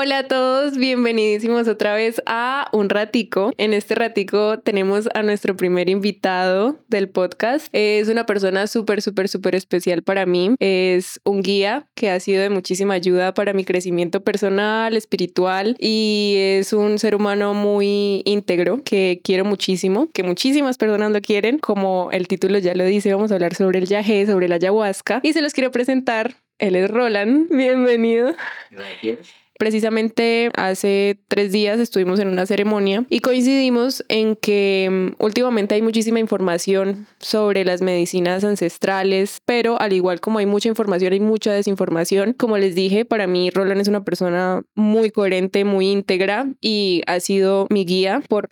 Hola a todos, bienvenidísimos otra vez a Un Ratico. En este ratico tenemos a nuestro primer invitado del podcast. Es una persona súper, súper, súper especial para mí. Es un guía que ha sido de muchísima ayuda para mi crecimiento personal, espiritual y es un ser humano muy íntegro que quiero muchísimo, que muchísimas personas lo quieren. Como el título ya lo dice, vamos a hablar sobre el yagé, sobre la ayahuasca y se los quiero presentar. Él es Roland. Bienvenido. Gracias. Precisamente hace tres días estuvimos en una ceremonia y coincidimos en que mm, últimamente hay muchísima información sobre las medicinas ancestrales, pero al igual como hay mucha información, hay mucha desinformación. Como les dije, para mí Roland es una persona muy coherente, muy íntegra y ha sido mi guía por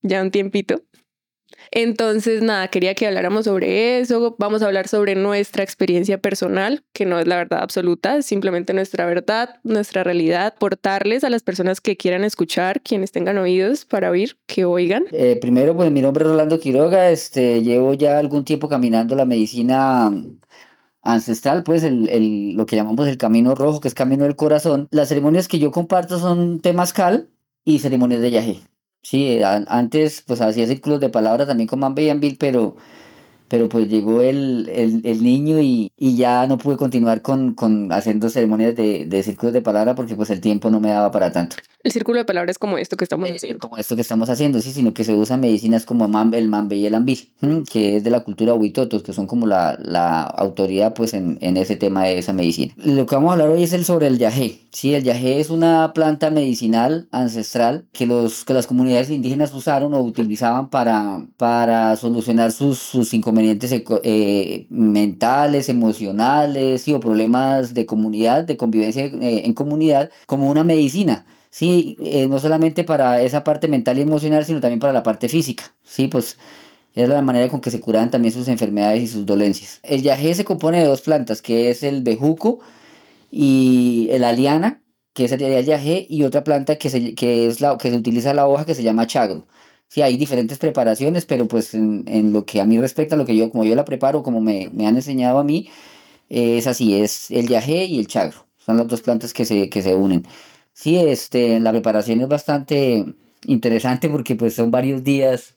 ya un tiempito. Entonces, nada, quería que habláramos sobre eso. Vamos a hablar sobre nuestra experiencia personal, que no es la verdad absoluta, es simplemente nuestra verdad, nuestra realidad, portarles a las personas que quieran escuchar, quienes tengan oídos para oír, que oigan. Eh, primero, pues mi nombre es Rolando Quiroga, este, llevo ya algún tiempo caminando la medicina ancestral, pues el, el, lo que llamamos el camino rojo, que es camino del corazón. Las ceremonias que yo comparto son temazcal y ceremonias de yagé. Sí, antes pues hacía círculos de palabras también con Mambe y pero pero pues llegó el, el, el niño y, y, ya no pude continuar con, con haciendo ceremonias de, de, círculos de palabra porque pues el tiempo no me daba para tanto. El círculo de palabra es como esto que estamos eh, haciendo. Como esto que estamos haciendo, sí, sino que se usan medicinas como el mambe y el ambil, que es de la cultura huitotos, que son como la, la autoridad pues en, en, ese tema de esa medicina. Lo que vamos a hablar hoy es el sobre el yagé. Sí, el yagé es una planta medicinal ancestral que, los, que las comunidades indígenas usaron o utilizaban para, para solucionar sus, sus inconvenientes eh, mentales, emocionales o problemas de comunidad, de convivencia eh, en comunidad, como una medicina. Sí, eh, no solamente para esa parte mental y emocional, sino también para la parte física. Sí, pues es la manera con que se curan también sus enfermedades y sus dolencias. El yagé se compone de dos plantas, que es el bejuco y el aliana, que es el yagé, y otra planta que, se, que, es la, que se utiliza la hoja que se llama chagro. Sí, hay diferentes preparaciones, pero pues en, en, lo que a mí respecta, lo que yo, como yo la preparo, como me, me han enseñado a mí, es así, es el yagé y el chagro. Son las dos plantas que se, que se unen. Sí, este, la preparación es bastante interesante porque pues son varios días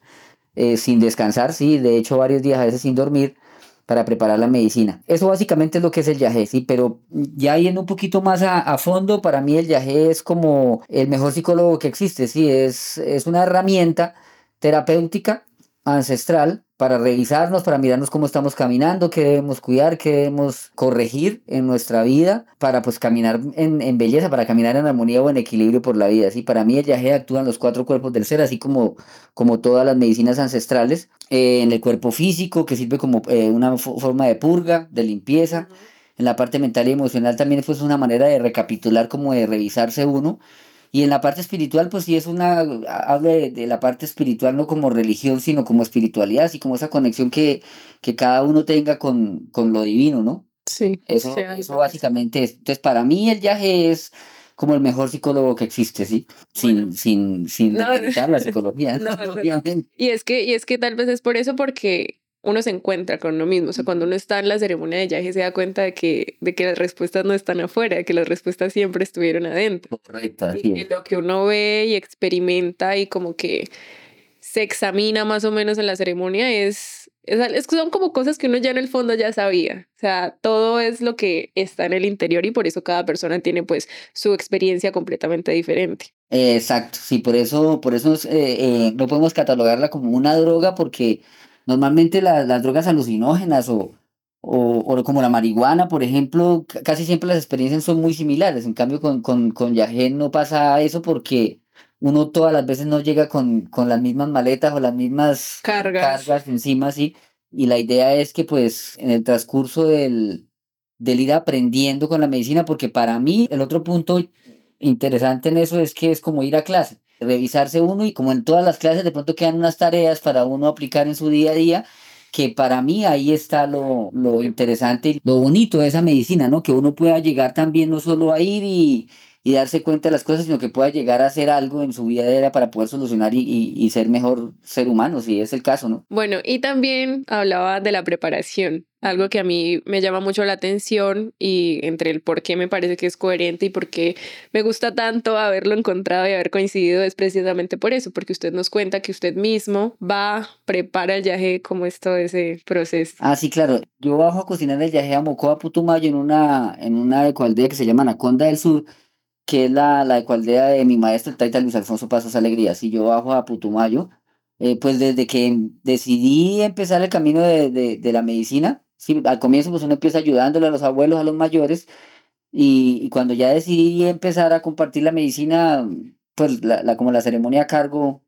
eh, sin descansar, sí, de hecho varios días a veces sin dormir para preparar la medicina. Eso básicamente es lo que es el yagé, sí, pero ya yendo un poquito más a, fondo, para mí el yagé es como el mejor psicólogo que existe, sí, es, es una herramienta terapéutica ancestral para revisarnos, para mirarnos cómo estamos caminando, qué debemos cuidar, qué debemos corregir en nuestra vida para pues caminar en, en belleza, para caminar en armonía o en equilibrio por la vida. Así para mí el viaje actúa en los cuatro cuerpos del ser, así como, como todas las medicinas ancestrales, eh, en el cuerpo físico, que sirve como eh, una forma de purga, de limpieza. En la parte mental y emocional también fue una manera de recapitular, como de revisarse uno y en la parte espiritual, pues sí es una, habla de, la parte espiritual no como religión, sino como espiritualidad, así como esa conexión que, que cada uno tenga con, con lo divino, ¿no? Sí. Eso, eso básicamente es. Entonces, para mí el viaje es como el mejor psicólogo que existe, ¿sí? Sin, sin, sin no, la psicología, no, obviamente. Y es que, y es que tal vez es por eso, porque uno se encuentra con uno mismo. O sea, cuando uno está en la ceremonia de viaje se da cuenta de que, de que las respuestas no están afuera, de que las respuestas siempre estuvieron adentro. Correcto. Y, lo que uno ve y experimenta y como que se examina más o menos en la ceremonia es, es, son como cosas que uno ya en el fondo ya sabía. O sea, todo es lo que está en el interior y por eso cada persona tiene pues su experiencia completamente diferente. exacto, sí, por eso, por eso eh, eh, no podemos catalogarla como una droga porque Normalmente las drogas alucinógenas o, o, como la marihuana, por ejemplo, casi siempre las experiencias son muy similares. En cambio, con, con, con no pasa eso porque uno todas las veces no llega con, con las mismas maletas o las mismas cargas, cargas encima, sí. Y la idea es que pues en el transcurso del, del ir aprendiendo con la medicina, porque para mí el otro punto interesante en eso es que es como ir a clase revisarse uno y como en todas las clases de pronto quedan unas tareas para uno aplicar en su día a día que para mí ahí está lo, lo interesante, lo bonito de esa medicina, ¿no? Que uno pueda llegar también no solo a ir y, y darse cuenta de las cosas, sino que pueda llegar a hacer algo en su vida diaria para poder solucionar y, y, ser mejor ser humano, si es el caso, ¿no? Bueno, y también hablaba de la preparación, algo que a mí me llama mucho la atención y entre el por qué me parece que es coherente y por qué me gusta tanto haberlo encontrado y haber coincidido es precisamente por eso, porque usted nos cuenta que usted mismo va, prepara el yaje, como es todo ese proceso. Ah, sí, claro. Yo bajo a cocinar el yaje a Mocoa Putumayo en una, en una ecualdea que se llama Anaconda del Sur, que es la, la de mi maestro, el Taita Luis Alfonso Pasos Alegrías. Y yo bajo a Putumayo, eh, pues desde que decidí empezar el camino de, de, de la medicina, sí, al comienzo pues uno empieza ayudándole a los abuelos, a los mayores, y, cuando ya decidí empezar a compartir la medicina, pues la, la, como la ceremonia a cargo,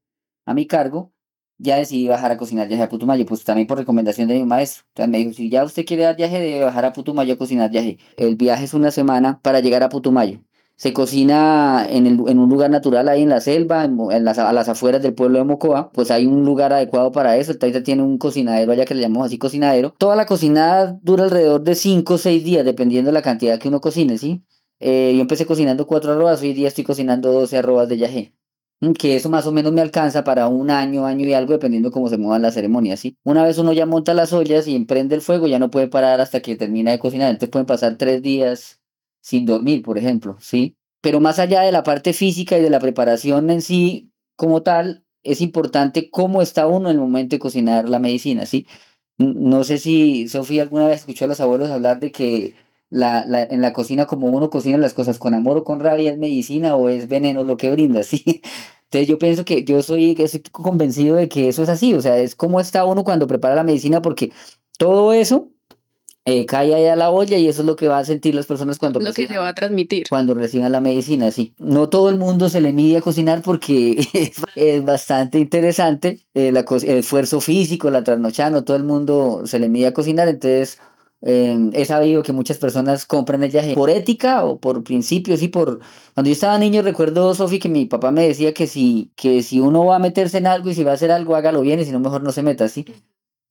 a mi cargo, ya decidí bajar a cocinar yaje a Putumayo, pues también por recomendación de mi maestro. Me dijo, si ya usted quiere dar yaje, debe bajar a Putumayo a cocinar yaje. El viaje es una semana para llegar a Putumayo. Se cocina en, el, en un lugar natural ahí en la selva, en, las, a las afueras del pueblo de Mocoa, pues hay un lugar adecuado para eso. El Taita tiene un cocinadero allá que le llamamos así cocinadero. Toda la cocinada dura alrededor de 5 o 6 días, dependiendo de la cantidad que uno cocine, ¿sí? Eh, yo empecé cocinando 4 arrobas, hoy día estoy cocinando 12 arrobas de mm, que eso más o menos me alcanza para un año, año y algo, dependiendo cómo se muevan las ceremonias, ¿sí? Una vez uno ya monta las ollas y emprende el fuego, ya no puede parar hasta que termina de cocinar, entonces pueden pasar tres días sin dormir, por ejemplo, ¿sí? Pero más allá de la parte física y de la preparación en sí como tal, es importante cómo está uno en el momento de cocinar la medicina, ¿sí? No sé si Sofía alguna vez escuchó a los abuelos hablar de que la, la, en la cocina como uno cocina las cosas con amor o con rabia es medicina o es veneno lo que brinda, ¿sí? Entonces yo pienso que yo soy, estoy convencido de que eso es así, o sea, es cómo está uno cuando prepara la medicina porque todo eso eh, cae ahí a la olla y eso es lo que va a sentir las personas cuando lo que se va a transmitir. cuando reciban la medicina sí. No todo el mundo se le mide a cocinar porque es, bastante interesante eh, el esfuerzo físico la trasnochada no todo el mundo se le mide a cocinar. Entonces eh, he sabido que muchas personas compran el yaje por ética o por principios y por cuando yo estaba niño recuerdo Sofi que mi papá me decía que si que si uno va a meterse en algo y si va a hacer algo hágalo bien y si no mejor no se meta así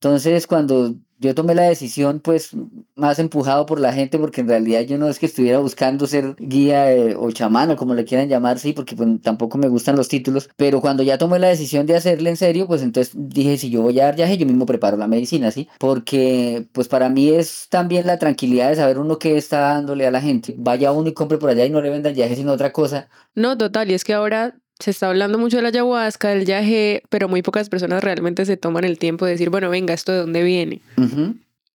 entonces, cuando yo tomé la decisión, pues más empujado por la gente, porque en realidad yo no es que estuviera buscando ser guía eh, o chamán o como le quieran llamar, sí, porque pues, tampoco me gustan los títulos, pero cuando ya tomé la decisión de hacerle en serio, pues entonces dije, si yo voy a dar viaje, yo mismo preparo la medicina, sí, porque pues para mí es también la tranquilidad de saber uno qué está dándole a la gente. Vaya uno y compre por allá y no le venda el viaje sino otra cosa. No, total, y es que ahora se está hablando mucho de la ayahuasca, del yaje, pero muy pocas personas realmente se toman el tiempo de decir, bueno, venga, ¿esto de dónde viene?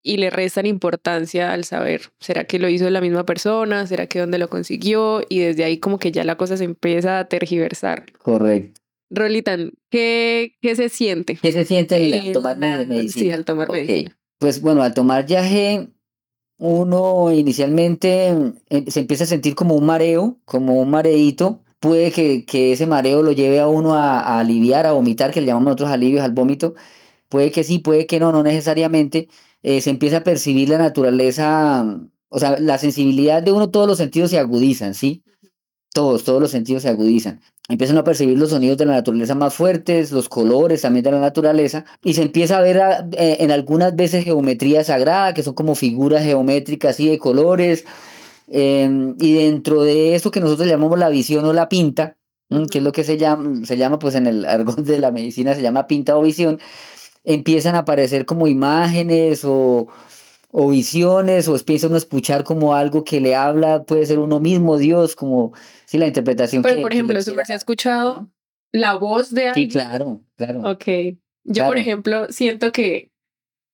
Y le restan importancia al saber, ¿será que lo hizo la misma persona? ¿Será que dónde lo consiguió? Y desde ahí como que ya la cosa se empieza a tergiversar. Correcto. Rolitan, ¿qué, qué se siente? ¿Qué se siente al tomar medicina? Sí, al tomar medicina. Pues bueno, al tomar yaje, uno inicialmente eh, se empieza a sentir como un mareo, como un mareito, puede que, que, ese mareo lo lleve a uno a, aliviar, a vomitar, que le llamamos nosotros alivios al vómito. Puede que sí, puede que no, no necesariamente. Eh, se empieza a percibir la naturaleza, o sea, la sensibilidad de uno, todos los sentidos se agudizan, ¿sí? Todos, todos los sentidos se agudizan. Empiezan a percibir los sonidos de la naturaleza más fuertes, los colores también de la naturaleza, y se empieza a ver eh, en algunas veces geometría sagrada, que son como figuras geométricas así de colores, Em, y dentro de eso que nosotros llamamos la visión o la pinta, que es lo que se llama, se llama pues en el argot de la medicina, se llama pinta o visión, empiezan a aparecer como imágenes o, o visiones, o empieza uno a escuchar como algo que le habla, puede ser uno mismo, Dios, como si la interpretación. Pero, por ejemplo, ¿se ha escuchado la voz de alguien? Sí, claro, claro. Ok. Yo, por ejemplo, siento que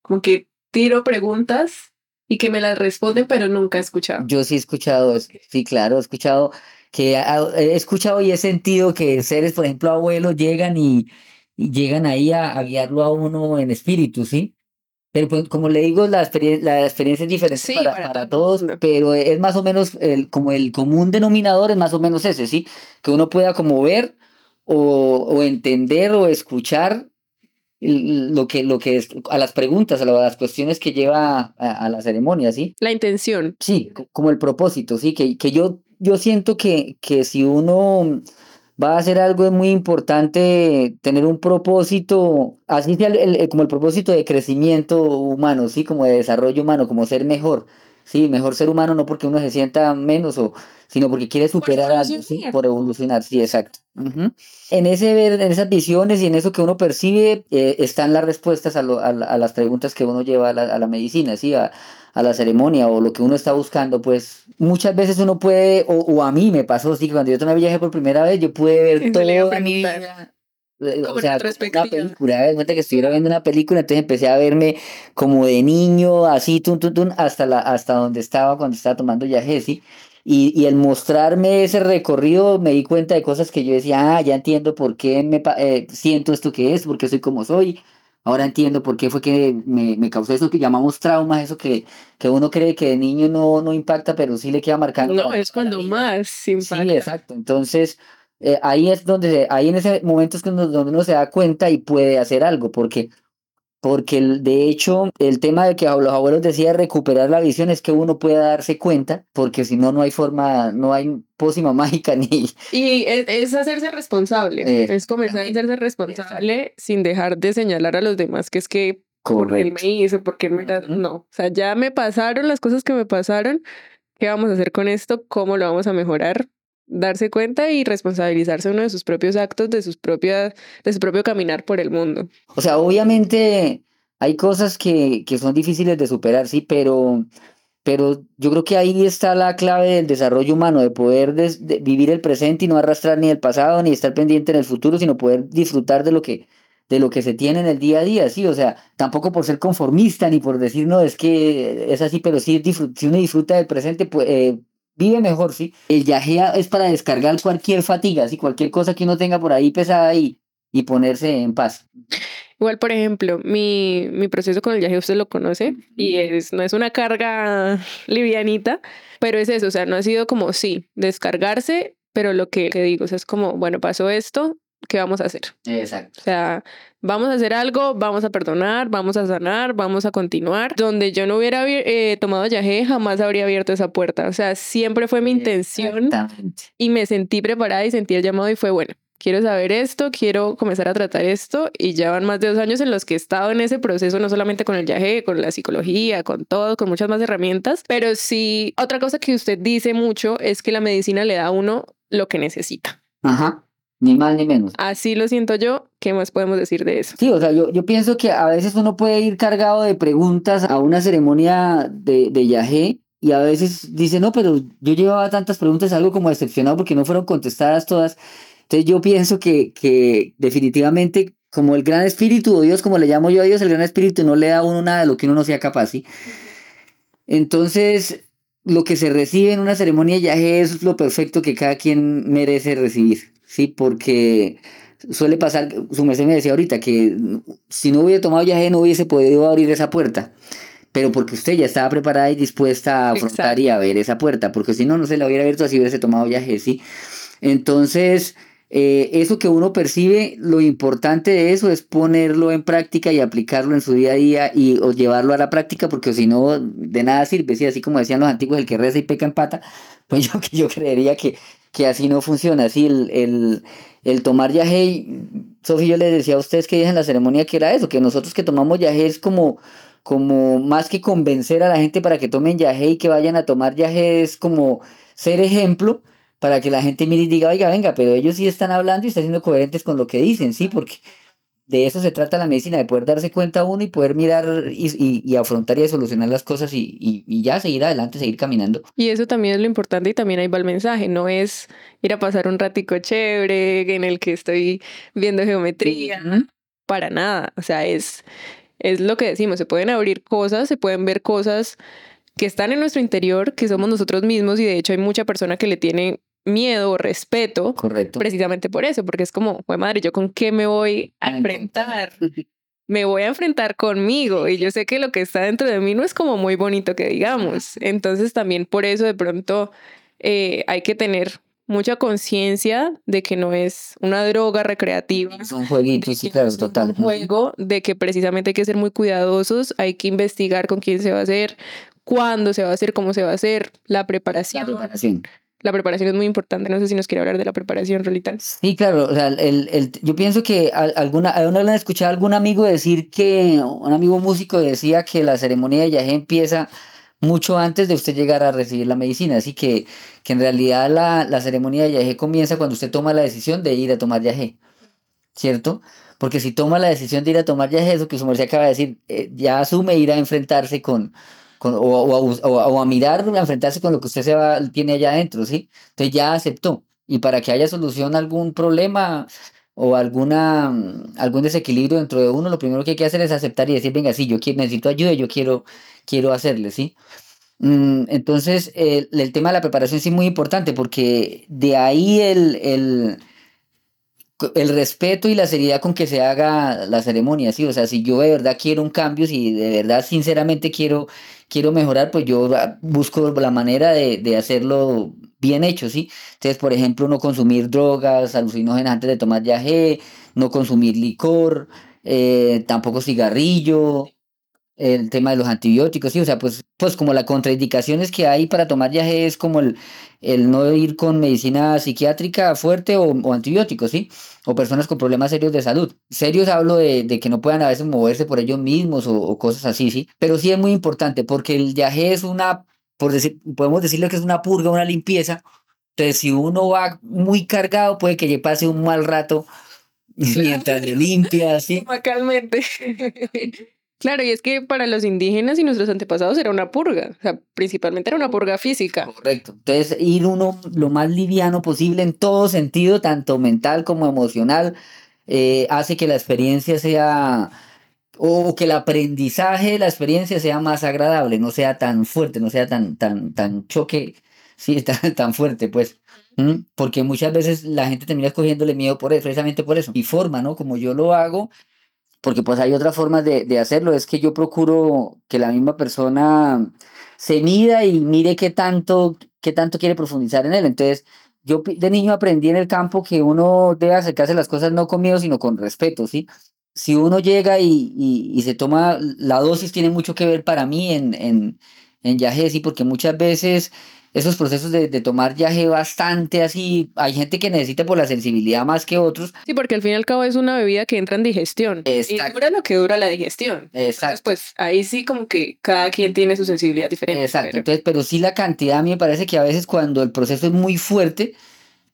como que tiro preguntas y que me las responden, pero nunca he escuchado. Yo sí he escuchado, sí, claro, he escuchado que he escuchado y he sentido que seres, por ejemplo, abuelos llegan y, llegan ahí a, guiarlo a uno en espíritu, ¿sí? Pero pues, como le digo, la, la experiencia es diferente para, para, todos, pero es más o menos el, como el común denominador es más o menos ese, ¿sí? Que uno pueda como ver o, o entender o escuchar lo que, lo que es, a las preguntas, a las cuestiones que lleva a, la ceremonia, ¿sí? La intención. Sí, como el propósito, ¿sí? Que, que yo, yo siento que, que si uno va a hacer algo es muy importante tener un propósito, así sea como el propósito de crecimiento humano, ¿sí? Como de desarrollo humano, como ser mejor. Sí, mejor ser humano no porque uno se sienta menos o sino porque quiere superar algo, ¿sí? por evolucionar, sí, exacto. En ese ver, en esas visiones y en eso que uno percibe, eh, están las respuestas a, a, las preguntas que uno lleva a la, a la medicina, ¿sí? A, a, la ceremonia o lo que uno está buscando, pues muchas veces uno puede, o, o a mí me pasó, sí, cuando yo tomé viaje por primera vez, yo pude ver toda mi vida o sea, una película, de cuenta que estuviera viendo una película, entonces empecé a verme como de niño, así, tun, tun, tun, hasta, la, hasta donde estaba cuando estaba tomando yaje, ¿sí? Y, y el mostrarme ese recorrido me di cuenta de cosas que yo decía, ah, ya entiendo por qué me eh, siento esto que es, por qué soy como soy. Ahora entiendo por qué fue que me, me causó eso que llamamos trauma, eso que, que uno cree que de niño no, no impacta, pero sí le queda marcando. No, es cuando más impacta. Sí, exacto. Entonces, eh, ahí es donde, ahí en ese momento es donde uno se da cuenta y puede hacer algo, porque porque de hecho el tema de que los abuelos decían recuperar la visión es que uno pueda darse cuenta, porque si no, no hay forma, no hay pócima mágica ni... Y es, hacerse responsable, eh, es comenzar a hacerse responsable sin dejar de señalar a los demás que es que por él me hizo, porque él me... No, o sea, ya me pasaron las cosas que me pasaron, ¿qué vamos a hacer con esto? ¿Cómo lo vamos a mejorar? Darse cuenta y responsabilizarse uno de sus propios actos, de sus propias, de su propio caminar por el mundo. O sea, obviamente hay cosas que, que son difíciles de superar, sí, pero, pero yo creo que ahí está la clave del desarrollo humano, de poder vivir el presente y no arrastrar ni el pasado ni estar pendiente en el futuro, sino poder disfrutar de lo que de lo que se tiene en el día a día, sí, o sea, tampoco por ser conformista ni por decir, no, es que es así, pero sí, si uno disfruta del presente, pues, eh, vive mejor, ¿sí? El yajea es para descargar cualquier fatiga, ¿sí? Cualquier cosa que uno tenga por ahí pesada y, y ponerse en paz. Igual, por ejemplo, mi, mi proceso con el yajea usted lo conoce y es, no es una carga livianita, pero es eso, o sea, no ha sido como, sí, descargarse, pero lo que, que digo, o sea, es como, bueno, pasó esto, ¿qué vamos a hacer? Exacto. O sea, vamos a hacer algo, vamos a perdonar, vamos a sanar, vamos a continuar. Donde yo no hubiera eh, tomado yaje, jamás habría abierto esa puerta. O sea, siempre fue mi intención y me sentí preparada y sentí el llamado y fue bueno. Quiero saber esto, quiero comenzar a tratar esto y ya van más de dos años en los que he estado en ese proceso, no solamente con el yaje, con la psicología, con todo, con muchas más herramientas, pero sí, otra cosa que usted dice mucho es que la medicina le da a uno lo que necesita. Ajá. Ni más ni menos. Así lo siento yo. ¿Qué más podemos decir de eso? Sí, o sea, yo, yo pienso que a veces uno puede ir cargado de preguntas a una ceremonia de, de yagé y a veces dice, no, pero yo llevaba tantas preguntas, algo como decepcionado porque no fueron contestadas todas. Entonces yo pienso que, que definitivamente como el gran espíritu o Dios, como le llamo yo a Dios, el gran espíritu no le da a uno nada de lo que uno no sea capaz, ¿sí? Entonces, lo que se recibe en una ceremonia de yaje es lo perfecto que cada quien merece recibir. ¿Sí? Porque suele pasar, su merced me decía ahorita, que si no hubiera tomado viaje no hubiese podido abrir esa puerta, pero porque usted ya estaba preparada y dispuesta a afrontar y a ver esa puerta, porque si no, no se la hubiera abierto así hubiese tomado viaje, ¿sí? Entonces, eh, eso que uno percibe, lo importante de eso es ponerlo en práctica y aplicarlo en su día a día y o llevarlo a la práctica, porque si no, de nada sirve, ¿sí? así como decían los antiguos, el que reza y peca en pata, pues yo, yo creería que que así no funciona, así el, el, el tomar yaje, Sofía, yo le decía a ustedes que en la ceremonia que era eso, que nosotros que tomamos yaje es como, como más que convencer a la gente para que tomen yaje y que vayan a tomar yaje, es como ser ejemplo para que la gente mire y diga, oiga, venga, pero ellos sí están hablando y están siendo coherentes con lo que dicen, sí, porque de eso se trata la medicina, de poder darse cuenta uno y poder mirar y, afrontar y solucionar las cosas y, ya seguir adelante, seguir caminando. Y eso también es lo importante y también ahí va el mensaje, no es ir a pasar un ratico chévere en el que estoy viendo geometría, para nada, o sea, es, es lo que decimos, se pueden abrir cosas, se pueden ver cosas que están en nuestro interior, que somos nosotros mismos y de hecho hay mucha persona que le tiene miedo o respeto. Correcto. Precisamente por eso, porque es como, fue madre, ¿yo con qué me voy a enfrentar? me voy a enfrentar conmigo y yo sé que lo que está dentro de mí no es como muy bonito que digamos. Entonces también por eso de pronto eh, hay que tener mucha conciencia de que no es una droga recreativa. Es un jueguito, sí, claro, total. Un juego de que precisamente hay que ser muy cuidadosos, hay que investigar con quién se va a hacer, cuándo se va a hacer, cómo se va a hacer, la preparación. La preparación la preparación es muy importante. No sé si nos quiere hablar de la preparación, Rolita. Sí, claro. O sea, el, el, yo pienso que alguna, alguna vez escuché a algún amigo decir que, un amigo músico decía que la ceremonia de yaje empieza mucho antes de usted llegar a recibir la medicina. Así que, que en realidad la, la ceremonia de yagé comienza cuando usted toma la decisión de ir a tomar yagé, ¿cierto? Porque si toma la decisión de ir a tomar yagé, eso que su merced acaba de decir, eh, ya asume ir a enfrentarse con, o, o, o, o, a mirar, a enfrentarse con lo que usted se tiene allá adentro, ¿sí? Entonces ya aceptó. Y para que haya solución a algún problema, o alguna, algún desequilibrio dentro de uno, lo primero que hay que hacer es aceptar y decir, venga, sí, yo quiero, necesito ayuda, yo quiero, quiero hacerle, ¿sí? Mm, entonces, el, el, tema de la preparación sí es muy importante porque de ahí el, el, el respeto y la seriedad con que se haga la ceremonia, ¿sí? O sea, si yo de verdad quiero un cambio, si de verdad sinceramente quiero, quiero mejorar, pues yo busco la manera de, de hacerlo bien hecho, ¿sí? Entonces, por ejemplo, no consumir drogas alucinógenas antes de tomar yagé, no consumir licor, eh, tampoco cigarrillo, el tema de los antibióticos, sí, o sea, pues, pues como las contraindicaciones que hay para tomar yagé es como el, el no ir con medicina psiquiátrica fuerte o, o, antibióticos, ¿sí? O personas con problemas serios de salud. Serios hablo de, de que no puedan a veces moverse por ellos mismos o, o, cosas así, ¿sí? Pero sí es muy importante porque el yagé es una por decir, podemos decirle que es una purga, una limpieza. Entonces, si uno va muy cargado, puede que le pase un mal rato mientras le limpia, así. Macalmente. Claro, y es que para los indígenas y nuestros antepasados era una purga, o sea, principalmente era una purga física. Correcto. Entonces, ir uno lo más liviano posible en todo sentido, tanto mental como emocional, eh, hace que la experiencia sea o que el aprendizaje de la experiencia sea más agradable, no sea tan fuerte, no sea tan, tan, tan choque, sí, tan, tan fuerte, pues. Porque muchas veces la gente termina escogiéndole miedo por eso, precisamente por eso. Y forma, ¿no? Como yo lo hago, porque pues hay otras formas de, de hacerlo, es que yo procuro que la misma persona se mida y mire qué tanto, qué tanto quiere profundizar en él. Entonces, yo de niño aprendí en el campo que uno debe acercarse las cosas no con miedo, sino con respeto, ¿sí? si uno llega y, y, se toma, la dosis tiene mucho que ver para mí en, en, en yaje, sí, porque muchas veces esos procesos de, de, tomar yaje bastante así, hay gente que necesita por la sensibilidad más que otros. Sí, porque al fin y al cabo es una bebida que entra en digestión. Exacto. Y dura lo que dura la digestión. Exacto. Entonces, pues ahí sí como que cada quien tiene su sensibilidad diferente. Exacto. Pero... Entonces, pero sí la cantidad a mí me parece que a veces cuando el proceso es muy fuerte,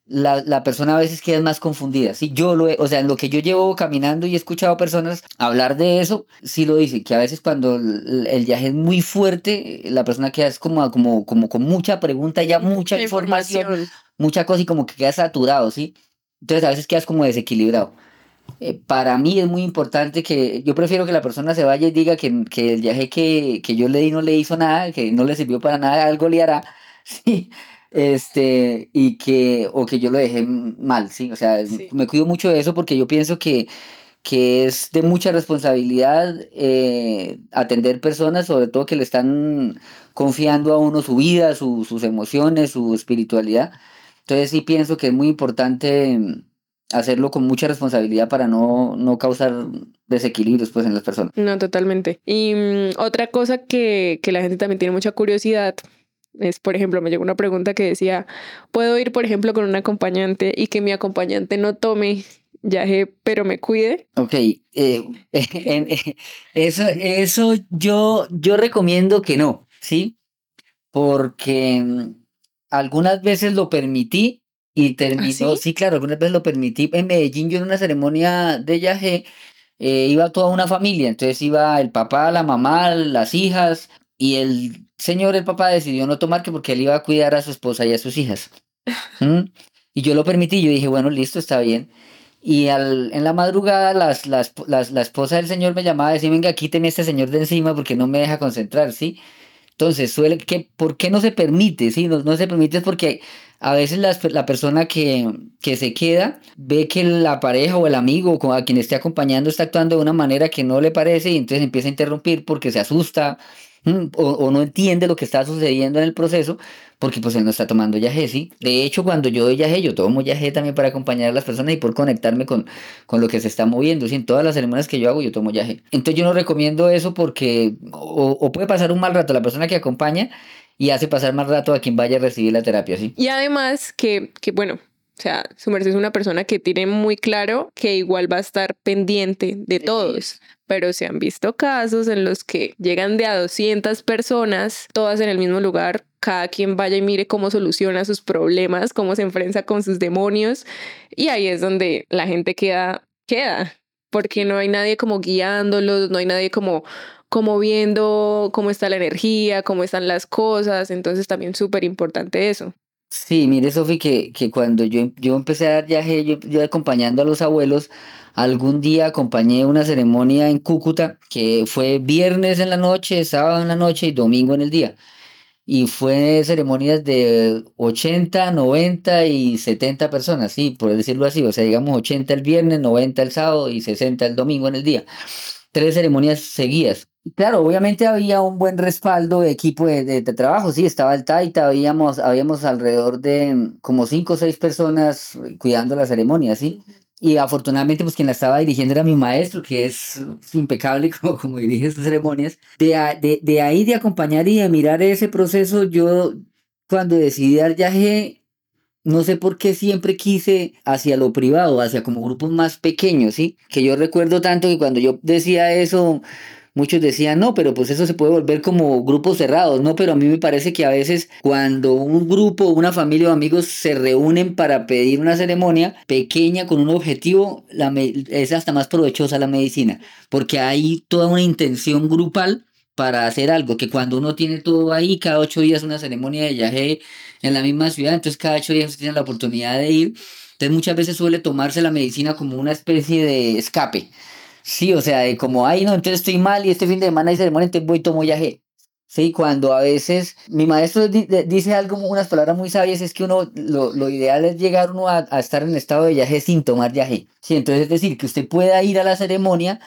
la, la, persona a veces queda más confundida. ¿sí? Yo lo he, o sea, en lo que yo llevo caminando y he escuchado personas hablar de eso, sí lo dicen, que a veces cuando el, el viaje es muy fuerte, la persona queda como, como, como con mucha pregunta, ya mucha información, información, mucha cosa y como que queda saturado, ¿sí? Entonces a veces quedas como desequilibrado. Eh, para mí es muy importante que yo prefiero que la persona se vaya y diga que, que el viaje que, que yo le di no le hizo nada, que no le sirvió para nada, algo le hará, ¿sí? Este, y que, o que yo lo dejé mal, ¿sí? O sea, sí. me cuido mucho de eso porque yo pienso que, que es de mucha responsabilidad eh, atender personas, sobre todo que le están confiando a uno su vida, su, sus emociones, su espiritualidad. Entonces sí pienso que es muy importante hacerlo con mucha responsabilidad para no, no causar desequilibrios pues en las personas. No, totalmente. Y um, otra cosa que, que la gente también tiene mucha curiosidad es, por ejemplo, me llegó una pregunta que decía, ¿puedo ir, por ejemplo, con un acompañante y que mi acompañante no tome yaje, pero me cuide? Ok, eh, eh, eso, eso yo, yo recomiendo que no, ¿sí? Porque algunas veces lo permití y terminó, ¿Ah, sí? sí? claro, algunas veces lo permití. En Medellín yo en una ceremonia de yaje eh, iba toda una familia, entonces iba el papá, la mamá, las hijas y el señor, el papá, decidió no tomar que porque él iba a cuidar a su esposa y a sus hijas. ¿Mm? Y yo lo permití, yo dije, bueno, listo, está bien. Y al, en la madrugada las, las, las, la esposa del señor me llamaba a decir, venga, quíteme este señor de encima porque no me deja concentrar, ¿sí? Entonces, suele, que, ¿por qué no se permite? ¿sí? No, no se permite es porque a veces la, la persona que, que, se queda ve que la pareja o el amigo o a quien esté acompañando está actuando de una manera que no le parece y entonces empieza a interrumpir porque se asusta o, o, no entiende lo que está sucediendo en el proceso porque pues él no está tomando yagé, ¿sí? De hecho, cuando yo doy yagé, yo tomo yagé también para acompañar a las personas y por conectarme con, con lo que se está moviendo, ¿sí? En todas las ceremonias que yo hago, yo tomo yagé. Entonces yo no recomiendo eso porque o, o puede pasar un mal rato la persona que acompaña y hace pasar más rato a quien vaya a recibir la terapia, ¿sí? Y además que, que bueno, O sea, su merced es una persona que tiene muy claro que igual va a estar pendiente de todos. Pero se han visto casos en los que llegan de a 200 personas, todas en el mismo lugar, cada quien vaya y mire cómo soluciona sus problemas, cómo se enfrenta con sus demonios. Y ahí es donde la gente queda, queda, porque no hay nadie como guiándolos, no hay nadie como como viendo cómo está la energía, cómo están las cosas, entonces también súper importante eso. Sí, mire, Sofi, que, que cuando yo, yo empecé a dar viaje, yo, yo acompañando a los abuelos, algún día acompañé una ceremonia en Cúcuta que fue viernes en la noche, sábado en la noche y domingo en el día. Y fue ceremonias de 80, 90 y 70 personas, sí, por decirlo así. O sea, digamos 80 el viernes, 90 el sábado y 60 el domingo en el día. Tres ceremonias seguidas. Claro, obviamente había un buen respaldo de equipo de, trabajo, sí, estaba el Taita, habíamos, habíamos alrededor de mm, como cinco o seis personas cuidando la ceremonia, sí. Y afortunadamente, pues quien la estaba dirigiendo era mi maestro, que es impecable como, como dirige sus ceremonias. De, de, de ahí, de acompañar y de mirar ese proceso, yo cuando decidí dar viaje, no sé por qué siempre quise hacia lo privado, hacia como grupos más pequeños, ¿sí? Que yo recuerdo tanto que cuando yo decía eso, Muchos decían, no, pero pues eso se puede volver como grupos cerrados, ¿no? Pero a mí me parece que a veces cuando un grupo, una familia o amigos se reúnen para pedir una ceremonia pequeña con un objetivo, la es hasta más provechosa la medicina, porque hay toda una intención grupal para hacer algo, que cuando uno tiene todo ahí, cada ocho días una ceremonia de viaje en la misma ciudad, entonces cada ocho días tiene la oportunidad de ir, entonces muchas veces suele tomarse la medicina como una especie de escape. Sí, o sea, como, ay, no, entonces estoy mal y este fin de semana hay ceremonia, entonces voy y tomo yaje. Sí, cuando a veces mi maestro dice algo, unas palabras muy sabias, es que uno, lo, lo ideal es llegar uno a, a, estar en estado de yaje sin tomar yaje. Sí, entonces es decir, que usted pueda ir a la ceremonia,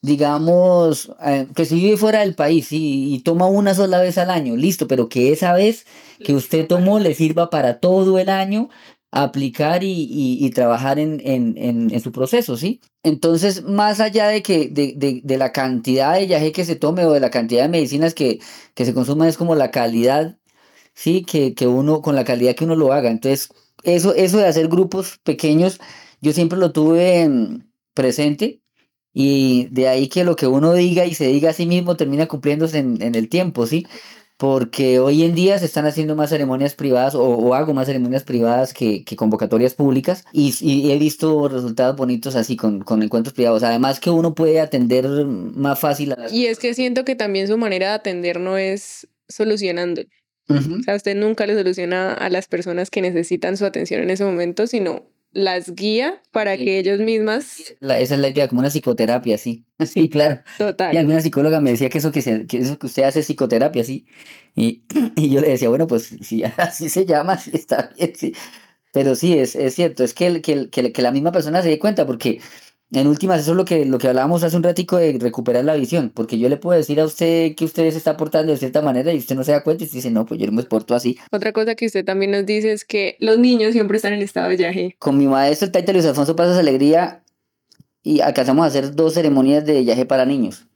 digamos, eh, que si vive fuera del país y, y, toma una sola vez al año, listo, pero que esa vez que usted tomó le sirva para todo el año aplicar y, y, trabajar en, en, en, su proceso, ¿sí? Entonces, más allá de que de, de, de, la cantidad de yaje que se tome o de la cantidad de medicinas que, que se consuman, es como la calidad, ¿sí? Que, que, uno, con la calidad que uno lo haga. Entonces, eso, eso de hacer grupos pequeños, yo siempre lo tuve presente y de ahí que lo que uno diga y se diga a sí mismo termina cumpliéndose en el tiempo, ¿sí? Porque hoy en día se están haciendo más ceremonias privadas o, hago más ceremonias privadas que, que convocatorias públicas y, he visto resultados bonitos así con, con, encuentros privados. Además que uno puede atender más fácil a las... Y es que siento que también su manera de atender no es solucionando. O sea, usted nunca le soluciona a las personas que necesitan su atención en ese momento, sino las guía para que ellos mismas... esa es la idea, como una psicoterapia, sí. Sí, claro. Total. Y alguna psicóloga me decía que eso que, que, eso que usted hace es psicoterapia, sí. Y, y yo le decía, bueno, pues si así se llama, sí, está bien, sí. Pero sí, es, es cierto, es que, que, que, que la misma persona se dé cuenta, porque en últimas, eso es lo que, lo que hablábamos hace un ratico de recuperar la visión, porque yo le puedo decir a usted que usted se está portando de cierta manera y usted no se da cuenta y usted dice, no, pues yo no me porto así. Otra cosa que usted también nos dice es que los niños siempre están en estado de viaje. Con mi maestro, el Taita Luis Alfonso Pasas Alegría, y alcanzamos a hacer dos ceremonias de viaje para niños.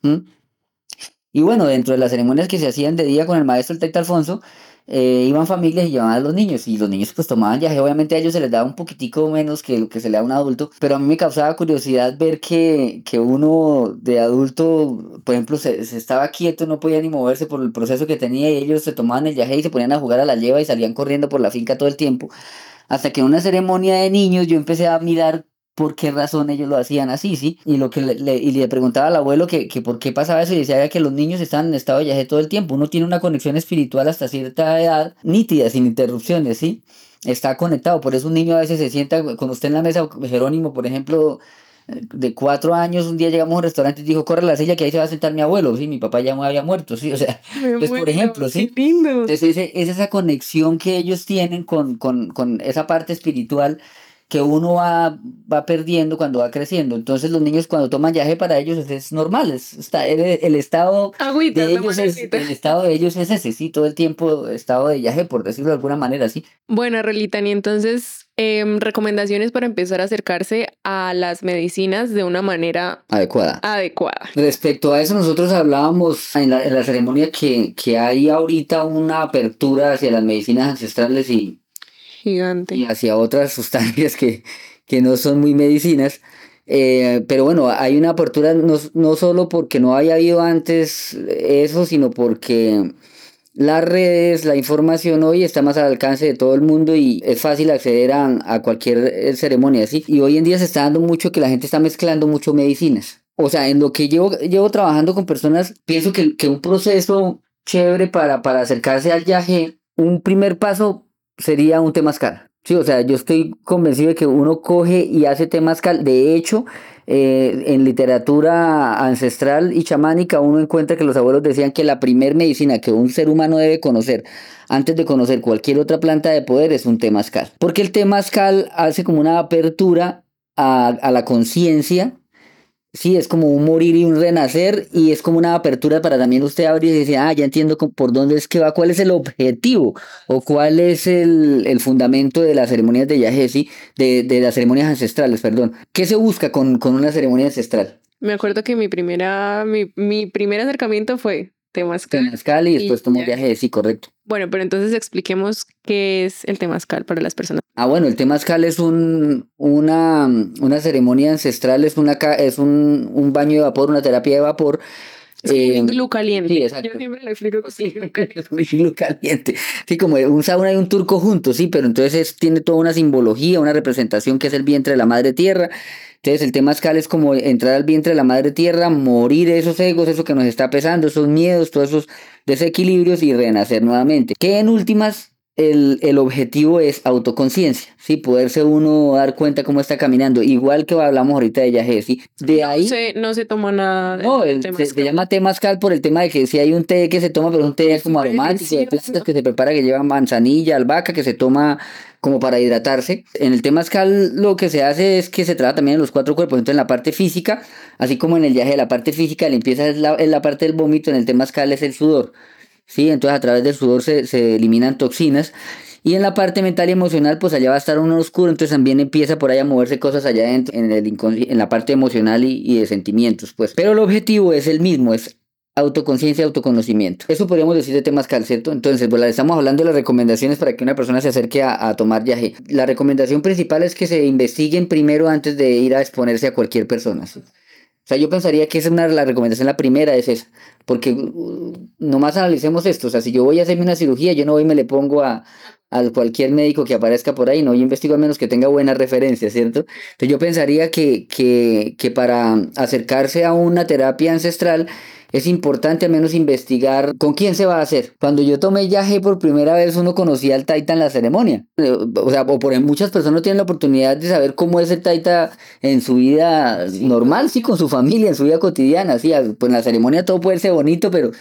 Y bueno, dentro de las ceremonias que se hacían de día con el maestro, el Taita Alfonso, eh, iban familias y llevaban a los niños y los niños pues tomaban viaje, obviamente a ellos se les daba un poquitico menos que lo que se le da a un adulto, pero a mí me causaba curiosidad ver que, que uno de adulto, por ejemplo, se, se, estaba quieto, no podía ni moverse por el proceso que tenía y ellos se tomaban el viaje y se ponían a jugar a la lleva y salían corriendo por la finca todo el tiempo. Hasta que en una ceremonia de niños yo empecé a mirar por qué razón ellos lo hacían así, ¿sí? Y, lo que le, y le preguntaba al abuelo que, que, por qué pasaba eso y decía que los niños están en estado de viaje todo el tiempo. Uno tiene una conexión espiritual hasta cierta edad nítida, sin interrupciones, ¿sí? Está conectado. Por eso un niño a veces se sienta, con usted en la mesa, Jerónimo, por ejemplo, de cuatro años, un día llegamos a un restaurante y dijo, corre la silla que ahí se va a sentar mi abuelo, sí, mi papá ya me había muerto, sí, o sea, entonces, por ejemplo, sí. Entonces, es, es, esa conexión que ellos tienen con, con, con esa parte espiritual que uno va, va perdiendo cuando va creciendo. Entonces los niños cuando toman viaje para ellos es, normal, es, está, el, estado de ellos es, el estado de ellos es ese, sí, todo el tiempo estado de viaje, por decirlo de alguna manera, sí. Bueno, Relitani, entonces em, recomendaciones para empezar a acercarse a las medicinas de una manera adecuada. adecuada. Respecto a eso, nosotros hablábamos en la, en la ceremonia que, que hay ahorita una apertura hacia las medicinas ancestrales y Gigante. y hacia otras sustancias que, que no son muy medicinas. Eh, pero bueno, hay una apertura no, no solo porque no haya habido antes eso, sino porque las redes, la información hoy está más al alcance de todo el mundo y es fácil acceder a, a cualquier eh, ceremonia, ¿sí? Y hoy en día se está dando mucho que la gente está mezclando mucho medicinas. O sea, en lo que llevo, llevo trabajando con personas, pienso que, que un proceso chévere para, para acercarse al viaje, un primer paso sería un temazcal. Sí, o sea, yo estoy convencido de que uno coge y hace temazcal. De hecho, eh, en literatura ancestral y chamánica uno encuentra que los abuelos decían que la primer medicina que un ser humano debe conocer antes de conocer cualquier otra planta de poder es un temazcal. Porque el temazcal hace como una apertura a, a la conciencia Sí, es como un morir y un renacer y es como una apertura para también usted abrir y decir, ah, ya entiendo por dónde es que va, cuál es el objetivo o cuál es el, el fundamento de las ceremonias de Yahé, de, de las ceremonias ancestrales, perdón. ¿Qué se busca con, con una ceremonia ancestral? Me acuerdo que mi primera, mi, mi primer acercamiento fue temazcal. Temazcal y después tomó Yahé, sí, correcto. Bueno, pero entonces expliquemos qué es el temazcal para las personas. Ah, bueno, el temazcal es un, una, una ceremonia ancestral, es, una, es un, un baño de vapor, una terapia de vapor. Eh, un glú caliente. Sí, exacto. Yo siempre lo explico es muy glú caliente. Sí, como un sauna y un turco juntos, sí, pero entonces es, tiene toda una simbología, una representación que es el vientre de la madre tierra. Entonces el temazcal es como entrar al vientre de la madre tierra, morir esos egos, eso que nos está pesando, esos miedos, todos esos desequilibrios y renacer nuevamente. Que en últimas el, el, objetivo es autoconciencia, ¿sí? Poderse uno dar cuenta cómo está caminando, igual que hablamos ahorita de Yahé, ¿sí? De ahí... No se, no se toma nada. No, el, se, se, llama temazcal por el tema de que si hay un té que se toma, pero es un té como aromático, de plantas que se prepara, que lleva manzanilla, albahaca, que se toma como para hidratarse. En el temazcal lo que se hace es que se trata también en los cuatro cuerpos, entonces en la parte física, así como en el viaje, la parte física, la limpieza es la, es la parte del vómito, en el temazcal es el sudor. ¿Sí? Entonces a través del sudor se, se eliminan toxinas. Y en la parte mental y emocional, pues allá va a estar uno oscuro, entonces también empieza por ahí a moverse cosas allá dentro, en, el en la parte emocional y, y, de sentimientos, pues. Pero el objetivo es el mismo, es autoconciencia autoconocimiento. Eso podríamos decir de temas cal, ¿cierto? Entonces, pues estamos hablando de las recomendaciones para que una persona se acerque a, a tomar viaje. La recomendación principal es que se investiguen primero antes de ir a exponerse a cualquier persona. O sea, yo pensaría que esa es una la recomendación, la primera es esa, porque uh, nomás analicemos esto, o sea, si yo voy a hacerme una cirugía, yo no voy y me le pongo a, a cualquier médico que aparezca por ahí, no, yo investigo al menos que tenga buenas referencias, ¿cierto? Entonces yo pensaría que, que, que para acercarse a una terapia ancestral, es importante al menos investigar con quién se va a hacer. Cuando yo tomé yaje por primera vez, uno conocía al taita en la ceremonia. O sea, o por muchas personas no tienen la oportunidad de saber cómo es el taita en su vida normal, sí, con su familia, en su vida cotidiana. Sí, pues en la ceremonia todo puede ser bonito, pero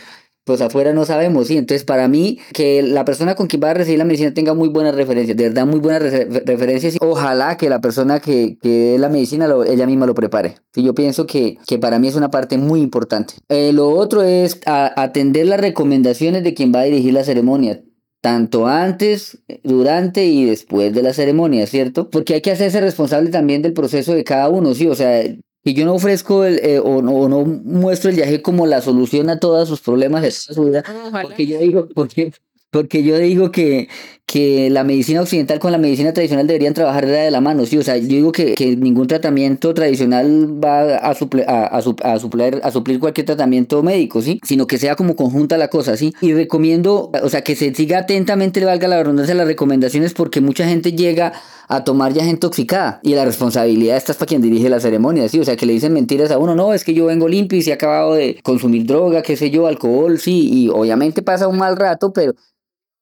pues afuera no sabemos, ¿sí? Entonces, para mí, que la persona con quien va a recibir la medicina tenga muy buenas referencias, de verdad, muy buenas referencias. Ojalá que la persona que, que dé la medicina lo, ella misma lo prepare. Sí, yo pienso que, que para mí es una parte muy importante. Eh, lo otro es atender las recomendaciones de quien va a dirigir la ceremonia tanto antes, durante y después de la ceremonia, ¿cierto? Porque hay que hacerse responsable también del proceso de cada uno, ¿sí? O sea, y yo no ofrezco el, eh, o, no, o, no, muestro el viaje como la solución a todos sus problemas de su vida, porque yo digo, porque, porque yo digo que, que la medicina occidental con la medicina tradicional deberían trabajar de la mano, sí, o sea, yo digo que, que ningún tratamiento tradicional va a, suple, a, a, a, suplir, a suplir cualquier tratamiento médico, sí, sino que sea como conjunta la cosa, sí, y recomiendo, o sea, que se siga atentamente, le valga la redundancia, las recomendaciones, porque mucha gente llega a tomar ya intoxicada y la responsabilidad está para quien dirige la ceremonia, ¿sí? O sea, que le dicen mentiras a uno, no, es que yo vengo limpio y se ha acabado de consumir droga, qué sé yo, alcohol, sí, y obviamente pasa un mal rato, pero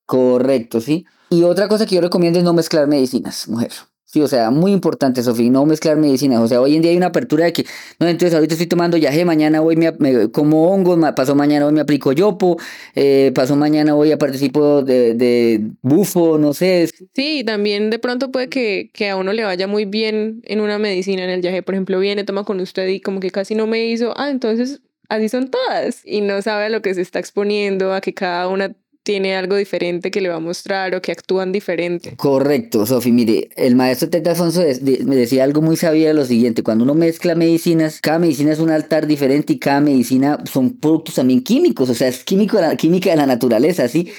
correcto, ¿sí? Y otra cosa que yo recomiendo es no mezclar medicinas, mujer. Sí, o sea, muy importante, Sofía, no mezclar medicinas. O sea, hoy en día hay una apertura de que, no, entonces ahorita estoy tomando yaje, mañana voy me, como hongos, pasó mañana hoy me aplico yopo, eh, pasó mañana voy a participo de, de bufo, no sé. Sí, también de pronto puede que, que a uno le vaya muy bien en una medicina, en el yaje, por ejemplo, viene, toma con usted y como que casi no me hizo, ah, entonces así son todas. Y no sabe a lo que se está exponiendo, a que cada una tiene algo diferente que le va a mostrar o que actúan diferente. Correcto, Sofi. Mire, el maestro Teta Alfonso me decía algo muy sabio de lo siguiente. Cuando uno mezcla medicinas, cada medicina es un altar diferente y cada medicina son productos también químicos, o sea, es químico, química de la naturaleza, ¿sí?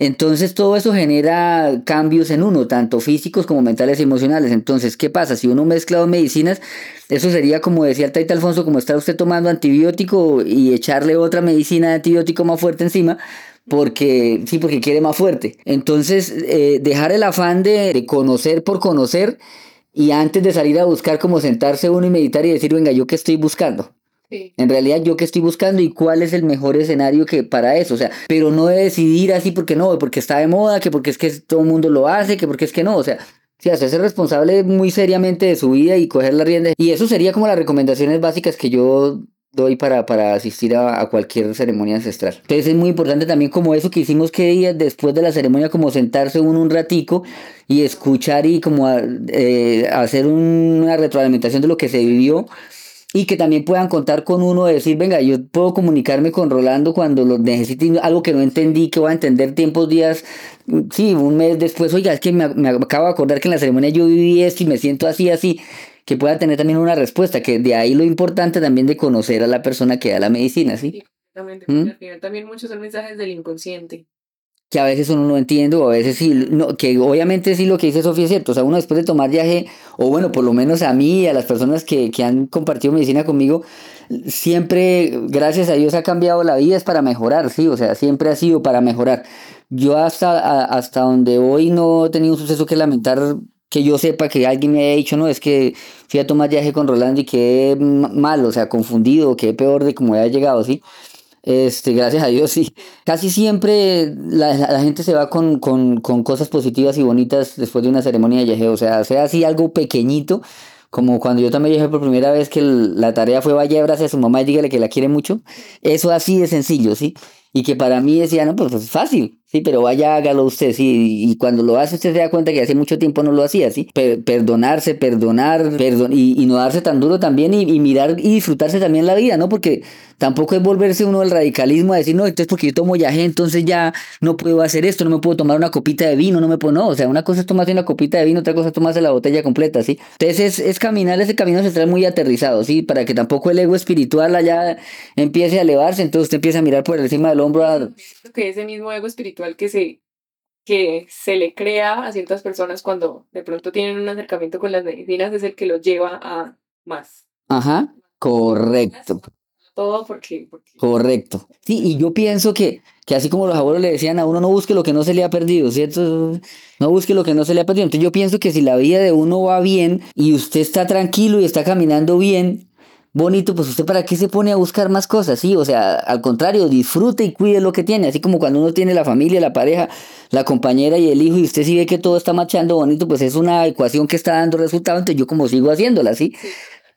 Entonces todo eso genera cambios en uno, tanto físicos como mentales y emocionales. Entonces, ¿qué pasa? Si uno mezcla dos medicinas, eso sería como decía el Taita Alfonso, como estar usted tomando antibiótico y echarle otra medicina de antibiótico más fuerte encima, porque sí, porque quiere más fuerte. Entonces, eh, dejar el afán de, de conocer por conocer y antes de salir a buscar, como sentarse uno y meditar y decir, venga, ¿yo qué estoy buscando? En realidad, yo qué estoy buscando y cuál es el mejor escenario que para eso. O sea, pero no de decidir así porque no, porque está de moda, que porque es que todo el mundo lo hace, que porque es que no. O sea, sí, hacerse responsable muy seriamente de su vida y coger la rienda. Y eso sería como las recomendaciones básicas que yo doy para, para asistir a, cualquier ceremonia ancestral. Entonces es muy importante también como eso que hicimos que días después de la ceremonia, como sentarse uno un ratico y escuchar y como eh, hacer una retroalimentación de lo que se vivió y que también puedan contar con uno, decir, venga, yo puedo comunicarme con Rolando cuando lo necesite algo que no entendí, que voy a entender tiempos, días, sí, un mes después, oiga, es que me, me, acabo de acordar que en la ceremonia yo viví esto y me siento así, así, que pueda tener también una respuesta, que de ahí lo importante también de conocer a la persona que da la medicina, ¿sí? sí ¿Mm? al final también muchos son mensajes del inconsciente que a veces uno no entiende o a veces sí, no, que obviamente sí lo que dice Sofía es cierto, o sea, uno después de tomar viaje, o bueno, por lo menos a mí y a las personas que, que han compartido medicina conmigo, siempre, gracias a Dios, ha cambiado la vida, es para mejorar, sí, o sea, siempre ha sido para mejorar. Yo hasta, hasta donde hoy no he tenido un suceso que lamentar, que yo sepa que alguien me haya dicho, no, es que fui a tomar viaje con Rolando y quedé mal, o sea, confundido, quedé peor de cómo había llegado, sí. Este, gracias a Dios, sí. Casi siempre la, la gente se va con, con, cosas positivas y bonitas después de una ceremonia de yaje. O sea, sea así algo pequeñito, como cuando yo también dije por primera vez que la tarea fue vaya, a su mamá y dígale que la quiere mucho. Eso así de sencillo, ¿sí? Y que para mí decía, no, pues, pues fácil. Sí, pero vaya, hágalo usted, sí. Y cuando lo hace, usted se da cuenta que hace mucho tiempo no lo hacía, sí. perdonarse, perdonar, perdon y, y, no darse tan duro también y, y, mirar y disfrutarse también la vida, ¿no? Porque tampoco es volverse uno del radicalismo a decir, no, entonces porque yo tomo yaje, entonces ya no puedo hacer esto, no me puedo tomar una copita de vino, no me puedo, no. O sea, una cosa es tomarse una copita de vino, otra cosa es tomarse la botella completa, ¿sí? Entonces es, es caminar ese camino central muy aterrizado, ¿sí? Para que tampoco el ego espiritual allá empiece a elevarse, entonces usted empieza a mirar por encima del hombro a... Que ese mismo ego espiritual que se que se le crea a ciertas personas cuando de pronto tienen un acercamiento con las medicinas es el que los lleva a más. Ajá, correcto. Todo porque, Correcto. Sí, y yo pienso que, que así como los abuelos le decían a uno, no busque lo que no se le ha perdido, ¿cierto? No busque lo que no se le ha perdido. Entonces yo pienso que si la vida de uno va bien y usted está tranquilo y está caminando bien, bonito, pues usted para qué se pone a buscar más cosas, sí, o sea, al contrario, disfrute y cuide lo que tiene, así como cuando uno tiene la familia, la pareja, la compañera y el hijo y usted sí ve que todo está marchando bonito, pues es una ecuación que está dando resultado, entonces yo como sigo haciéndola, ¿sí?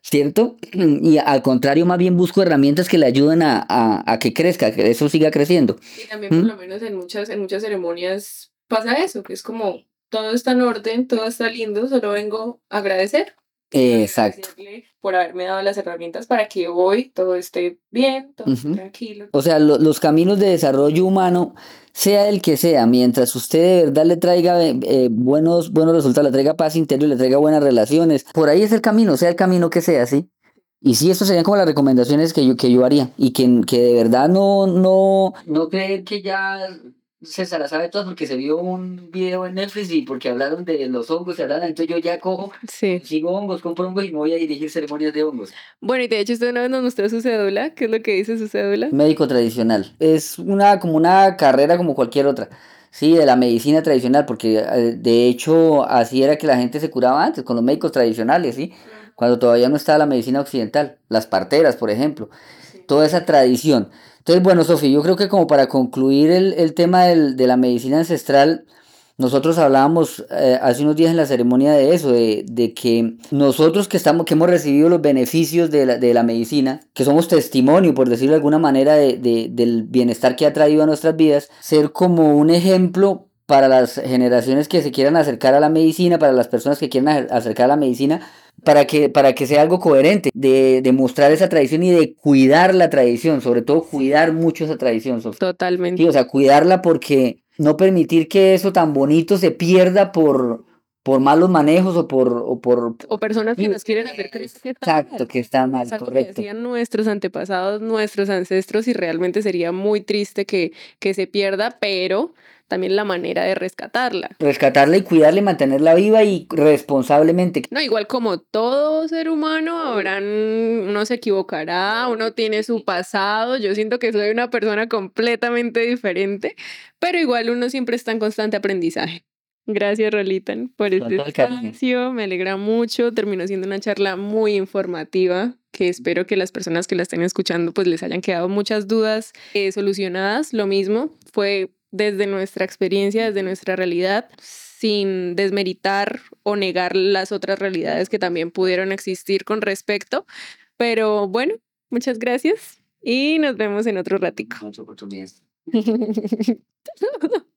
¿Cierto? Y al contrario, más bien busco herramientas que le ayuden a, a, que crezca, que eso siga creciendo. Y también por ¿Mm? lo menos en muchas, en muchas ceremonias pasa eso, que es como todo está en orden, todo está lindo, solo vengo a agradecer. Exacto. Por haberme dado las herramientas para que hoy todo esté bien, todo esté tranquilo. O sea, los caminos de desarrollo humano, sea el que sea, mientras usted de verdad le traiga eh, eh, buenos, buenos resultados, le traiga paz interior, le traiga buenas relaciones, por ahí es el camino, sea el camino que sea, ¿sí? Y sí, estas serían como las recomendaciones que yo, que yo haría. Y que, que de verdad no, no, no creer que ya César la sabe todo porque se vio un video en Netflix y porque hablaron de los hongos, entonces yo ya cojo, sigo hongos, compro hongos y me voy a dirigir ceremonias de hongos. Bueno, y de hecho usted una vez nos mostró su cédula, ¿qué es lo que dice su cédula? Médico tradicional. Es una como una carrera como cualquier otra. Sí, de la medicina tradicional, porque eh, de hecho así era que la gente se curaba antes, con los médicos tradicionales, ¿sí? Cuando todavía no estaba la medicina occidental, las parteras, por ejemplo, toda esa tradición. Entonces, bueno, Sofía, yo creo que como para concluir el, el tema del, de la medicina ancestral, nosotros hablábamos eh, hace unos días en la ceremonia de eso, de, de, que nosotros que, estamos, que hemos recibido los beneficios de la, de la medicina, que somos testimonio, por decirlo de alguna manera, de, de, del bienestar que ha traído a nuestras vidas, ser como un ejemplo para las generaciones que se quieran acercar a la medicina, para las personas que quieran acercar a la medicina, para que, para que sea algo coherente, de, de, mostrar esa tradición y de cuidar la tradición, sobre todo cuidar mucho esa tradición. Totalmente. Sí, o sea, cuidarla porque no permitir que eso tan bonito se pierda por, por malos manejos o por... O, por, o personas que nos quieren hacer creer que Exacto, que está mal, es correcto. Que hacían nuestros antepasados, nuestros ancestros y realmente sería muy triste que, que se pierda, pero también la manera de rescatarla. Rescatarla y cuidarla y mantenerla viva y responsablemente. No, igual como todo ser humano, habrán, uno se equivocará, uno tiene su pasado, yo siento que soy una persona completamente diferente, pero igual uno siempre está en constante aprendizaje. Gracias, Rolitan, por este espacio. Me alegra mucho. Terminó siendo una charla muy informativa que espero que las personas que la estén escuchando pues les hayan quedado muchas dudas eh, solucionadas. Lo mismo fue desde nuestra experiencia, desde nuestra realidad, sin desmeritar o negar las otras realidades que también pudieron existir con respecto. Pero bueno, muchas gracias y nos vemos en otro ratico.